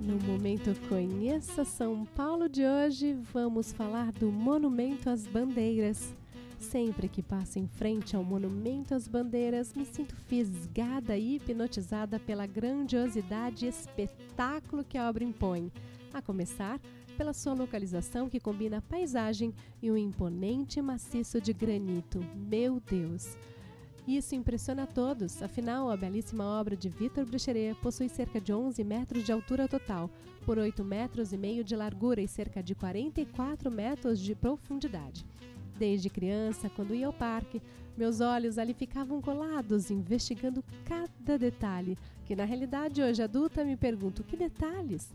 No momento Conheça São Paulo de hoje, vamos falar do Monumento às Bandeiras. Sempre que passo em frente ao Monumento às Bandeiras, me sinto fisgada e hipnotizada pela grandiosidade e espetáculo que a obra impõe. A começar pela sua localização que combina a paisagem e um imponente maciço de granito. Meu Deus! Isso impressiona a todos, afinal, a belíssima obra de Victor Brecheret possui cerca de 11 metros de altura total, por 8 metros e meio de largura e cerca de 44 metros de profundidade. Desde criança, quando ia ao parque, meus olhos ali ficavam colados, investigando cada detalhe, que na realidade, hoje adulta, me pergunto: que detalhes?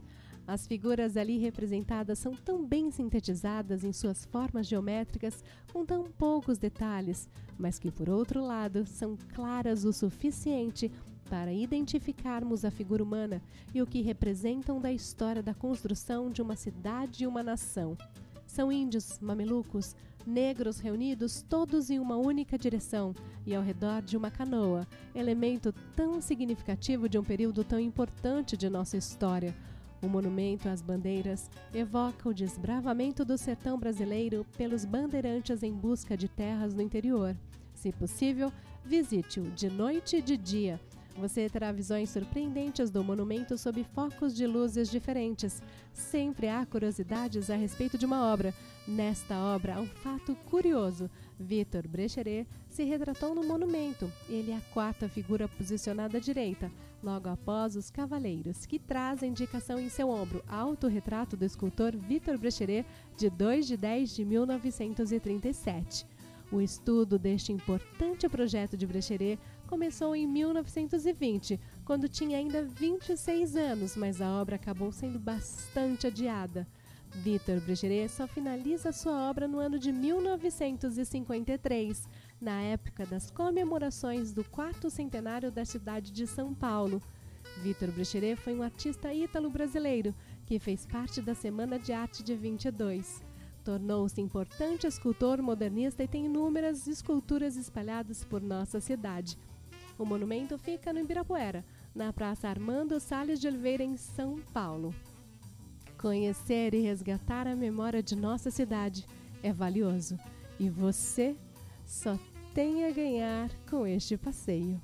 As figuras ali representadas são tão bem sintetizadas em suas formas geométricas, com tão poucos detalhes, mas que, por outro lado, são claras o suficiente para identificarmos a figura humana e o que representam da história da construção de uma cidade e uma nação. São índios, mamelucos, negros reunidos todos em uma única direção e ao redor de uma canoa, elemento tão significativo de um período tão importante de nossa história o monumento às bandeiras evoca o desbravamento do sertão brasileiro pelos bandeirantes em busca de terras no interior. Se possível, visite-o de noite e de dia você terá visões surpreendentes do monumento sob focos de luzes diferentes. Sempre há curiosidades a respeito de uma obra. Nesta obra há um fato curioso. Victor Brecheret se retratou no monumento. Ele é a quarta figura posicionada à direita, logo após os cavaleiros, que traz a indicação em seu ombro autorretrato do escultor Victor Brecheret de 2 de 10 de 1937. O estudo deste importante projeto de Brecheret começou em 1920, quando tinha ainda 26 anos, mas a obra acabou sendo bastante adiada. Victor Brecheret só finaliza sua obra no ano de 1953, na época das comemorações do quarto centenário da cidade de São Paulo. Victor Brecheret foi um artista ítalo-brasileiro que fez parte da Semana de Arte de 22. Tornou-se importante escultor modernista e tem inúmeras esculturas espalhadas por nossa cidade. O monumento fica no Ibirapuera, na Praça Armando Salles de Oliveira, em São Paulo. Conhecer e resgatar a memória de nossa cidade é valioso e você só tem a ganhar com este passeio.